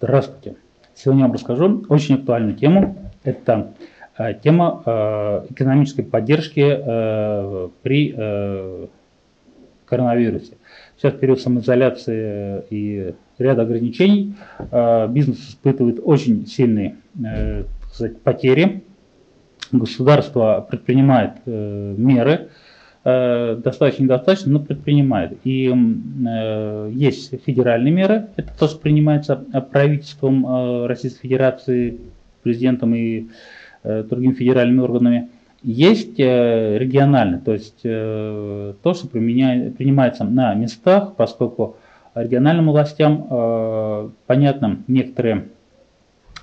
Здравствуйте. Сегодня я вам расскажу очень актуальную тему. Это э, тема э, экономической поддержки э, при коронавирусе. Сейчас период самоизоляции и ряда ограничений бизнес испытывает очень сильные сказать, потери. Государство предпринимает меры, Э, достаточно недостаточно, но предпринимает. И э, есть федеральные меры, это то, что принимается правительством э, Российской Федерации, президентом и э, другими федеральными органами. Есть э, региональные, то есть э, то, что применяет, принимается на местах, поскольку региональным властям э, понятно некоторые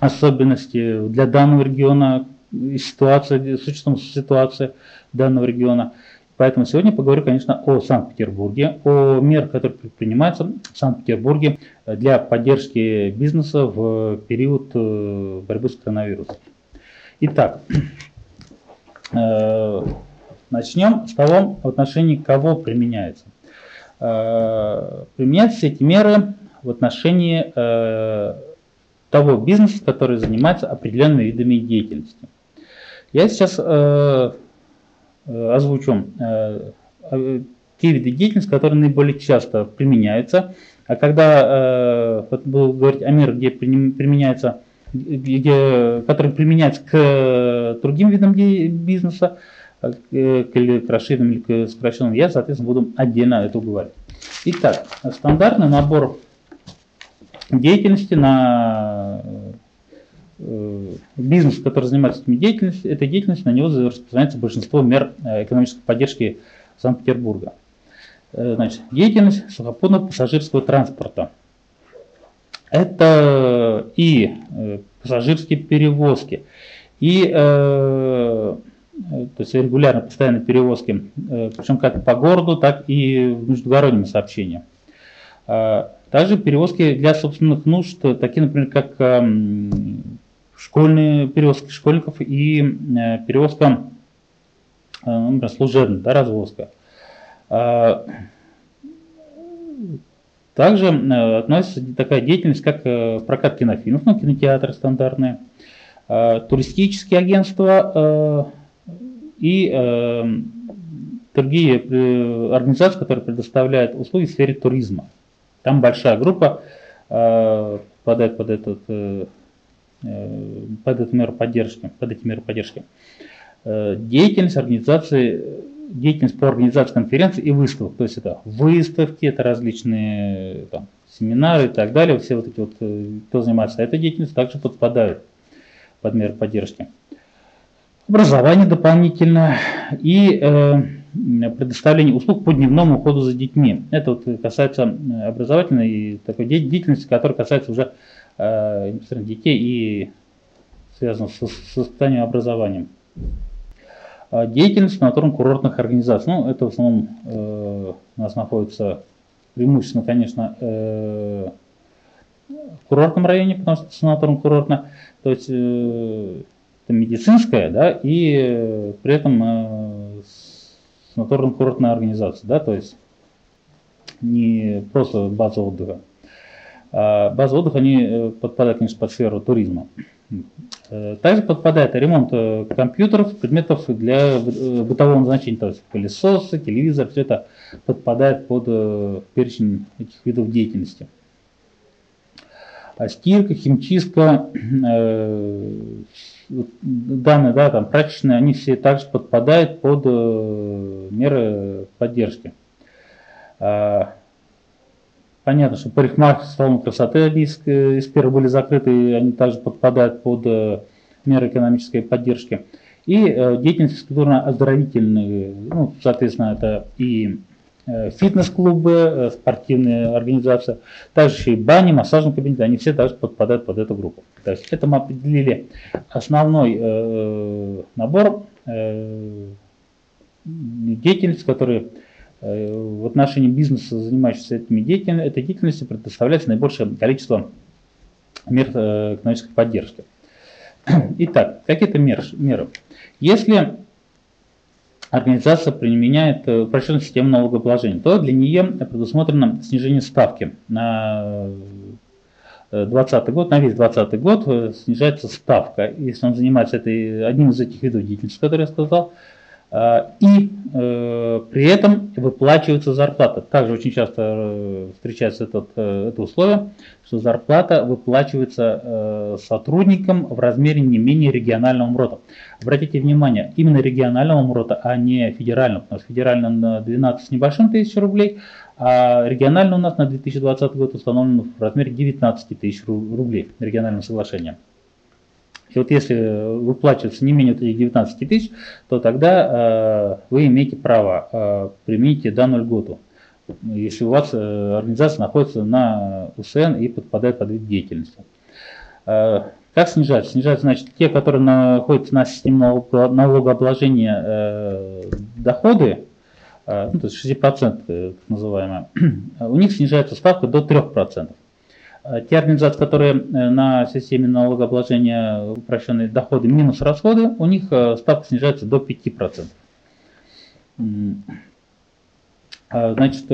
особенности для данного региона, ситуации, с учетом ситуации данного региона. Поэтому сегодня поговорю, конечно, о Санкт-Петербурге, о мерах, которые предпринимаются в Санкт-Петербурге для поддержки бизнеса в период э, борьбы с коронавирусом. Итак, э, начнем с того, в отношении кого применяется. Э, применяются эти меры в отношении того бизнеса, который занимается определенными видами деятельности. Я сейчас озвучу э, э, те виды деятельности, которые наиболее часто применяются. А когда вот буду говорить о мерах, где применяется, где, которые применяются к другим видам бизнеса, к, к расширенным или к сокращенным, я, соответственно, буду отдельно это говорить. Итак, стандартный набор деятельности на Э, бизнес, который занимается этими деятельностью, этой деятельностью, на него распространяется большинство мер э, экономической поддержки Санкт-Петербурга. Э, значит, деятельность сухопутного пассажирского транспорта. Это и пассажирские перевозки, и то есть регулярно постоянные перевозки, причем как по городу, так и в междугородним сообщениям. Также перевозки для собственных нужд, такие, например, как школьные перевозки школьников и э, перевозка э, например, служебная, да, развозка. А, также э, относится такая деятельность, как прокат кинофильмов, ну, кинотеатры стандартные, туристические агентства и другие организации, которые предоставляют услуги в сфере туризма. Там большая группа попадает под этот под эту меру поддержки, под эти меры поддержки. Э, деятельность организации, деятельность по организации конференций и выставок, то есть это выставки, это различные там, семинары и так далее, все вот эти вот, э, кто занимается этой деятельностью, также подпадают под меры поддержки. Образование дополнительно и э, предоставление услуг по дневному уходу за детьми. Это вот касается образовательной и такой деятельности, которая касается уже э, детей и связано с, с состоянием образованием. А деятельность санаторно-курортных организаций. Ну, это в основном э, у нас находится преимущественно, конечно, э, в курортном районе, потому что санаторно-курортно. То есть э, это медицинская, да, и э, при этом э, санаторно-курортная организация, да, то есть не просто база отдыха. А базы отдыха, они э, подпадают, конечно, под сферу туризма. Э, также подпадает ремонт э, компьютеров, предметов для бытового назначения, то есть пылесосы, телевизор, все это подпадает под перечень этих видов деятельности. А стирка, химчистка, данные, да, там прачечные, они все также подпадают под меры поддержки. Понятно, что парикмахерские салоны красоты они из, из первых были закрыты, и они также подпадают под э, меры экономической поддержки. И э, деятельность физкультурно-оздоровительные, ну, соответственно, это и э, фитнес-клубы, спортивные организации, также и бани, массажные кабинеты, они все также подпадают под эту группу. То есть это мы определили основной э, набор э, деятельности, которые в отношении бизнеса, занимающегося этими деятельностью, этой деятельностью предоставляется наибольшее количество мер э, экономической поддержки. Итак, какие-то меры. Если организация применяет э, упрощенную систему налогообложения, то для нее предусмотрено снижение ставки на 2020 год, на весь 2020 год снижается ставка, если он занимается этой, одним из этих видов деятельности, который я сказал, и э, при этом выплачивается зарплата. Также очень часто э, встречается этот, э, это условие, что зарплата выплачивается сотрудникам в размере не менее регионального МРОТа. Обратите внимание, именно регионального МРОТа, а не федерального, потому что федеральный на 12 с небольшим тысяч рублей, а региональный у нас на 2020 год установлен в размере 19 тысяч рублей региональным соглашением. И вот если выплачивается не менее этих 19 тысяч, то тогда э, вы имеете право э, применить данную льготу, если у вас э, организация находится на УСН и подпадает под вид деятельности. Как снижать? Снижать, значит, те, которые находятся на системе налогообложения э, доходы, э, ну, то есть 60% э, так называемое, у них снижается ставка до 3%. Э, те организации, которые э, на системе налогообложения упрощенные доходы минус расходы, у них э, ставка снижается до 5%. Значит,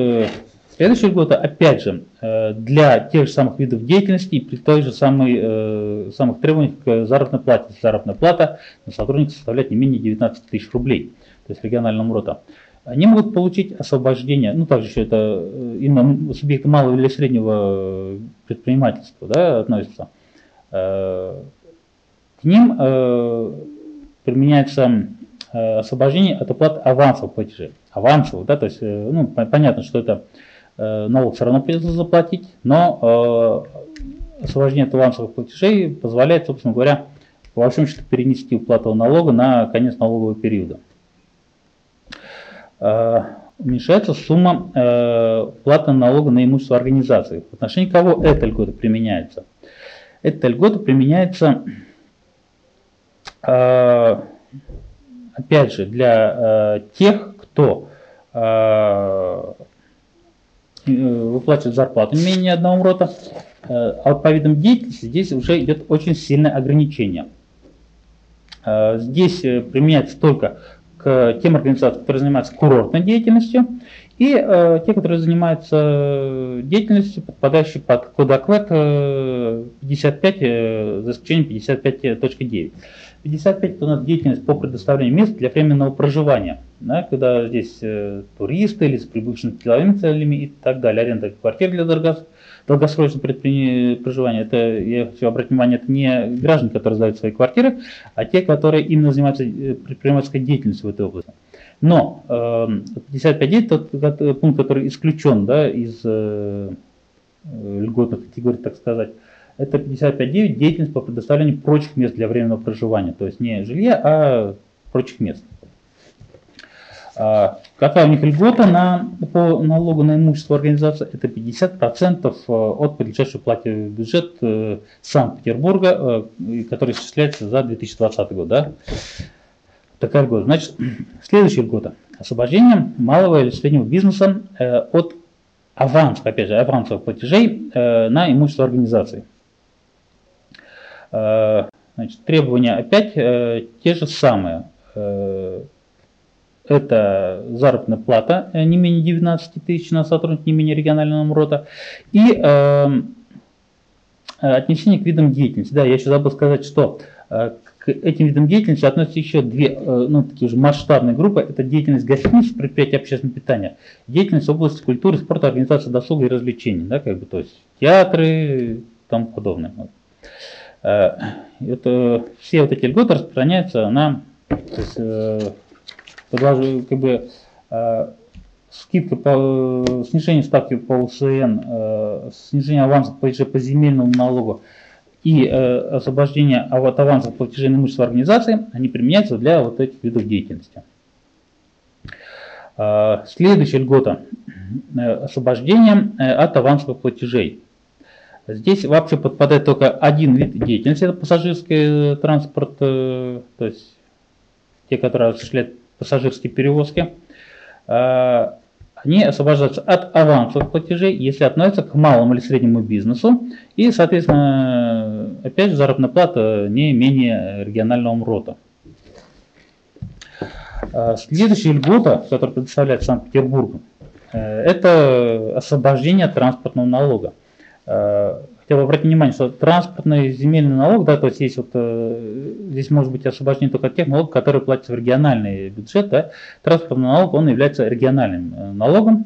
следующий год, опять же, для тех же самых видов деятельности и при той же самой, самых требованиях к заработной плате. Заработная плата на сотрудника составляет не менее 19 тысяч рублей, то есть региональному МРОТа они могут получить освобождение, ну также еще это э, именно субъекты малого или среднего предпринимательства да, относятся. Э, к ним э, применяется освобождение от уплаты авансовых платежей. Авансовых, да, то есть, ну, понятно, что это налог все равно придется заплатить, но освобождение от авансовых платежей позволяет, собственно говоря, по большому счету перенести уплату налога на конец налогового периода. Э, уменьшается сумма э, платы налога на имущество организации. В отношении кого эта льгота применяется? Эта льгота применяется, э, опять же, для тех, кто выплачивает зарплату не менее одного рота, а по видам деятельности здесь уже идет очень сильное ограничение. Здесь применяется только к тем организациям, которые занимаются курортной деятельностью, и э, те, которые занимаются деятельностью, подпадающей под код АКВЭД э, 55, э, за исключением 55.9. 55 это у нас деятельность по предоставлению мест для временного проживания, да, когда здесь э, туристы или с прибывшими деловыми целями и так далее, аренда квартир для дорогостоящих долгосрочное проживание, это, я хочу обратить внимание, это не граждане, которые сдают свои квартиры, а те, которые именно занимаются э, предпринимательской деятельностью в этой области. Но э, 55.9 тот пункт, который исключен да, из э, льготных категорий, так сказать, это 55.9 деятельность по предоставлению прочих мест для временного проживания, то есть не жилья, а прочих мест. Какая у них льгота на, по налогу на имущество организации? Это 50% э, от подлежащей плате в бюджет э, Санкт-Петербурга, э, который осуществляется за 2020 год. Да? Такая льгота. Значит, следующая льгота. Освобождение малого или среднего бизнеса от авансов, опять же, авансовых платежей на имущество организации. Значит, требования опять те же самые это заработная плата э, не менее 19 тысяч на сотрудника не менее регионального МРОТа и эм, э, отнесение к видам деятельности. Да, я еще забыл сказать, что э, к этим видам деятельности относятся еще две э, ну, такие же масштабные группы. Это деятельность гостиниц, предприятия общественного питания, деятельность в области культуры, спорта, организации досуга и развлечений, да, как бы, то есть театры и тому подобное. Вот. Это, все вот эти льготы распространяются на то есть, э, предложу, как бы, э, скидка по снижению ставки по УСН, э, снижение авансов платежей по земельному налогу и э, освобождение от авансов платежей на имущество организации, они применяются для вот этих видов деятельности. Э, следующая льгота э, освобождение э, от авансовых платежей. Здесь вообще подпадает только один вид деятельности, это пассажирский транспорт, то есть те, которые осуществляют пассажирские перевозки, а, они освобождаются от авансовых платежей, если относятся к малому или среднему бизнесу, и, соответственно, опять же, заработная плата не менее регионального МРОТа. А, следующая льгота, которая предоставляет Санкт-Петербург, э, это освобождение от транспортного налога. А, хотел обратить внимание, что транспортный земельный налог, да, то есть есть вот, э, здесь может быть освобождение только тех налогов, которые платятся в региональный бюджет, да, транспортный налог, он является региональным э, налогом,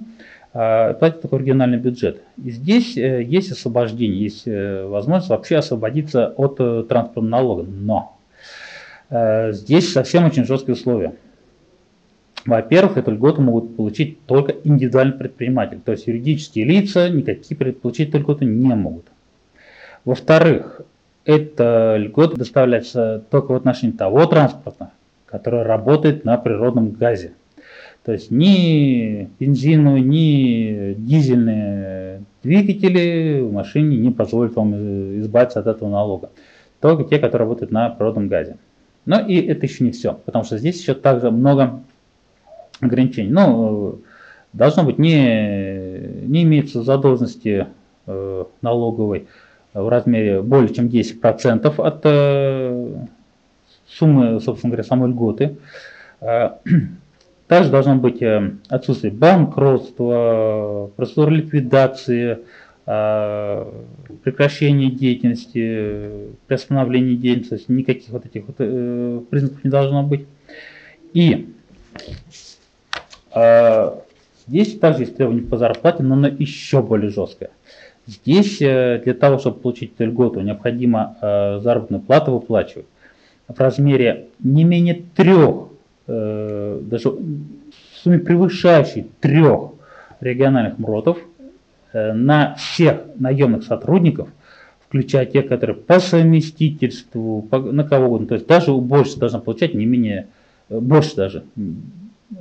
э, платит только региональный бюджет. И здесь э, есть освобождение, есть возможность вообще освободиться от транспортного налога, но здесь совсем очень жесткие условия. Во-первых, эту льготу могут получить только индивидуальный предприниматель, то есть юридические лица никакие получить эту льготу не могут. Во-вторых, эта льгота доставляется только в отношении того транспорта, который работает на природном газе. То есть ни бензиновые, ни дизельные двигатели в машине не позволят вам избавиться от этого налога. Только те, которые работают на природном газе. Но и это еще не все, потому что здесь еще также много ограничений. Ну, должно быть не, не имеется задолженности э, налоговой в размере более чем 10% от э, суммы, собственно говоря, самой льготы. Э, также должно быть э, отсутствие банкротства, процедур ликвидации, прекращения деятельности, приостановления деятельности, никаких вот этих вот, признаков не должно быть. И здесь также есть требования по зарплате, но оно еще более жесткое. Здесь э, для того, чтобы получить эту льготу, необходимо э, заработную плату выплачивать в размере не менее трех, э, даже в сумме превышающей трех региональных МРОТов на всех наемных сотрудников, включая тех, которые по совместительству, на кого угодно, то есть даже больше должна получать не менее, больше даже,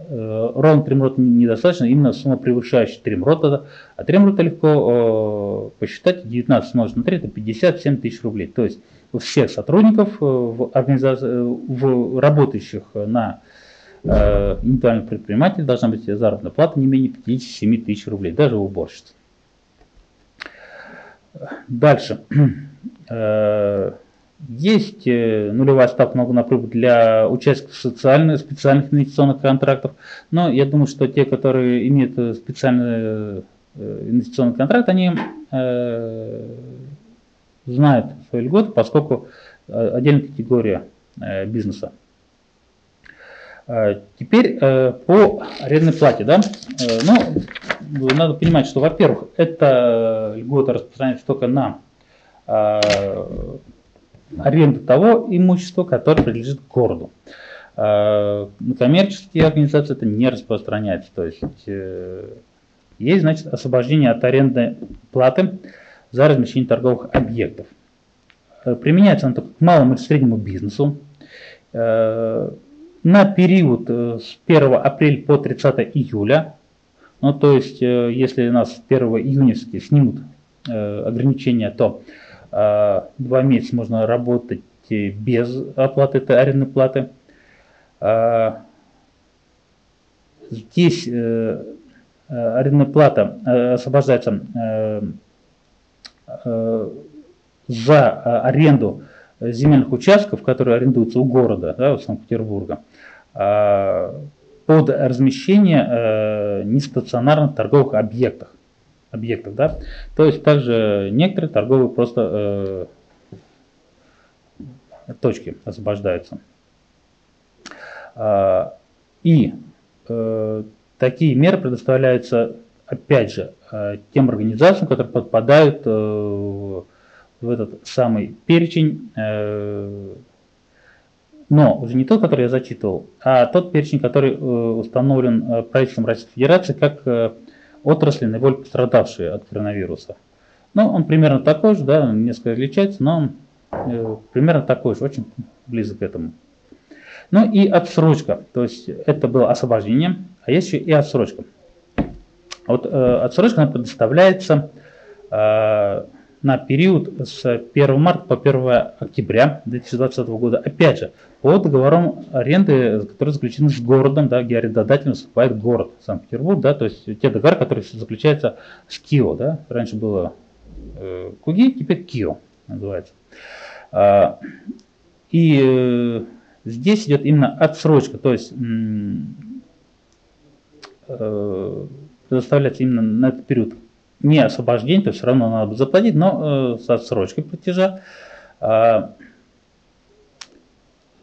ровно тримрот недостаточно, именно сумма превышающая тримрот, а тримрота легко э, посчитать, 19 умножить на 3 это 57 тысяч рублей. То есть у всех сотрудников, э, в, организации, в работающих на э, индивидуальных предпринимателей должна быть заработная плата не менее 57 тысяч рублей, даже у уборщиц. Дальше. Есть э, нулевая ставка налога на прибыль для участников социальных, специальных инвестиционных контрактов, но я думаю, что те, которые имеют э, специальный э, инвестиционный контракт, они знают свои льготы, поскольку отдельная категория бизнеса. Теперь по арендной плате. Да? Ну, надо понимать, что, во-первых, эта льгота распространяется только на аренду того имущества, которое принадлежит городу. На коммерческие организации это не распространяется. То есть э, есть, значит, освобождение от арендной платы за размещение торговых объектов. Э, применяется оно только к малому и среднему бизнесу. Э, на период с 1 апреля по 30 июля, ну то есть если нас 1 июня снимут ограничения, то два месяца можно работать без оплаты этой арендной платы. А, здесь э, э, арендная плата э, освобождается за аренду земельных участков, которые арендуются у города, да, у Санкт-Петербурга, а, под размещение нестационарных торговых объектах объектов. Да? То есть также некоторые торговые просто э, точки освобождаются. А, и э, такие меры предоставляются, опять же, э, тем организациям, которые подпадают э, в этот самый перечень, э, но уже не тот, который я зачитывал, а тот перечень, который э, установлен э, правительством Российской Федерации как э, отрасли, наиболее пострадавшие от коронавируса. Ну, он примерно такой же, да, несколько отличается, но он э, примерно такой же, очень близок к этому. Ну и отсрочка, то есть это было освобождение, а есть еще и отсрочка. Вот э, отсрочка она предоставляется э, на период с 1 марта по 1 октября 2020 года. Опять же, по договорам аренды, которые заключены с городом, да, где арендодателем выступает город Санкт-Петербург, да, то есть те договоры, которые заключаются с КИО. Да. Раньше было э, КУГИ, теперь КИО называется. А, и э, здесь идет именно отсрочка, то есть э, предоставляется именно на этот период не освобождение, то все равно надо заплатить, но с отсрочкой платежа. А,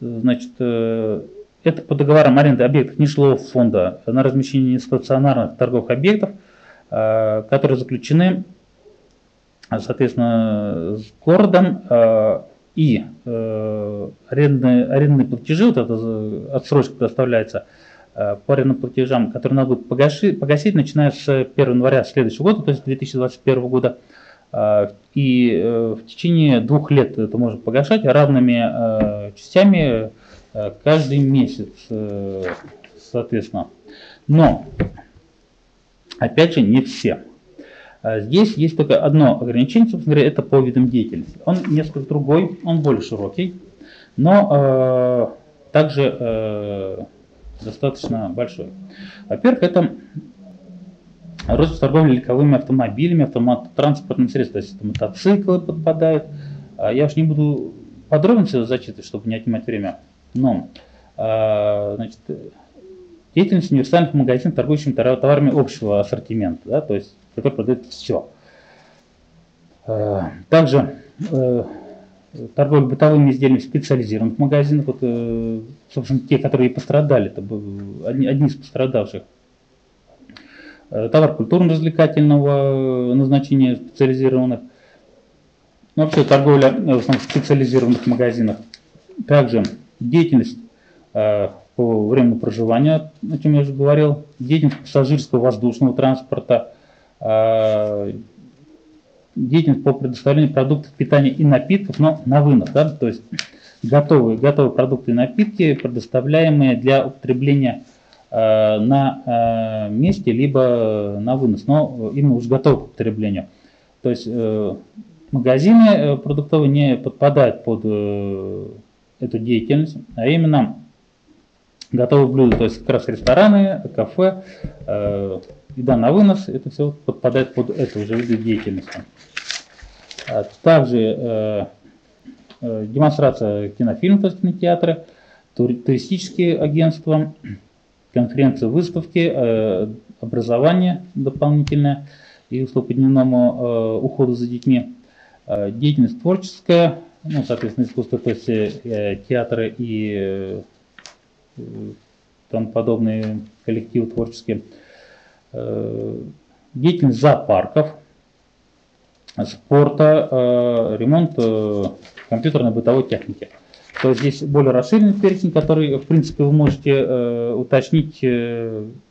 значит, это по договорам аренды объектов нежилого фонда на размещение стационарных торговых объектов, которые заключены, соответственно, с городом и арендные, арендные платежи, вот эта отсрочка предоставляется Э, по арендным платежам, которые надо будет погаши, погасить, начиная с 1 января следующего года, то есть 2021 года. Э, и э, в течение двух лет это можно погашать равными частями каждый месяц, соответственно. Но, опять же, не все. Здесь есть только одно ограничение, собственно говоря, это по видам деятельности. Он несколько другой, он более широкий, но также достаточно большой. Во-первых, это рост торговли легковыми автомобилями, автомат-транспортными средствами, то есть это мотоциклы подпадают. А я уж не буду подробности зачитывать, чтобы не отнимать время. Но а, значит, деятельность универсальных магазинов, торгующих товарами общего ассортимента, да, то есть который продает все. А, также э, торговля бытовыми изделиями специализированных магазинах, вот, э, собственно, те, которые пострадали, это одни, одни из пострадавших. Э, товар культурно-развлекательного назначения специализированных. Ну, вообще торговля э, в основном в специализированных магазинах. Также деятельность по времени проживания, о чем я уже говорил, деятельность пассажирского воздушного транспорта, деятельность по предоставлению продуктов питания и напитков, но на вынос, да, то есть готовые, готовые продукты и напитки, предоставляемые для употребления э, на э, месте, либо на вынос, но именно уже готовы к употреблению. То есть э, магазины э, продуктовые не подпадают под э, эту деятельность, а именно готовые блюда, то есть как раз рестораны, кафе, э, еда на вынос, это все подпадает под эту уже виду деятельности. А также э, э, демонстрация кинофильмов, то есть кинотеатры, туристические агентства, конференции, выставки, э, образование дополнительное и услуг по дневному уходу за детьми, деятельность творческая, ну, соответственно, искусство, то есть театры и тому подобные коллективы творческие, деятельность зоопарков, спорта, э, ремонт э, компьютерной бытовой техники. То есть здесь более расширенный перечень, который, в принципе, вы можете э, уточнить,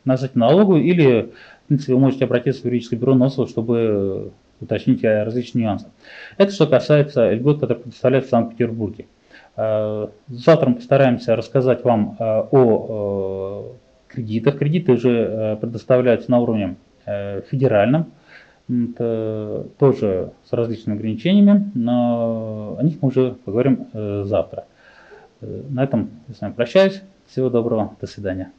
нажать на налоговую или, в принципе, вы можете обратиться в юридическое бюро НОСО, чтобы уточнить различные нюансы. Это что касается льгот, которые предоставляют в Санкт-Петербурге. Завтра мы постараемся рассказать вам о кредитах. Кредиты уже предоставляются на уровне федеральном. Это тоже с различными ограничениями, но о них мы уже поговорим э, завтра. Э, на этом я с вами прощаюсь. Всего доброго. До свидания.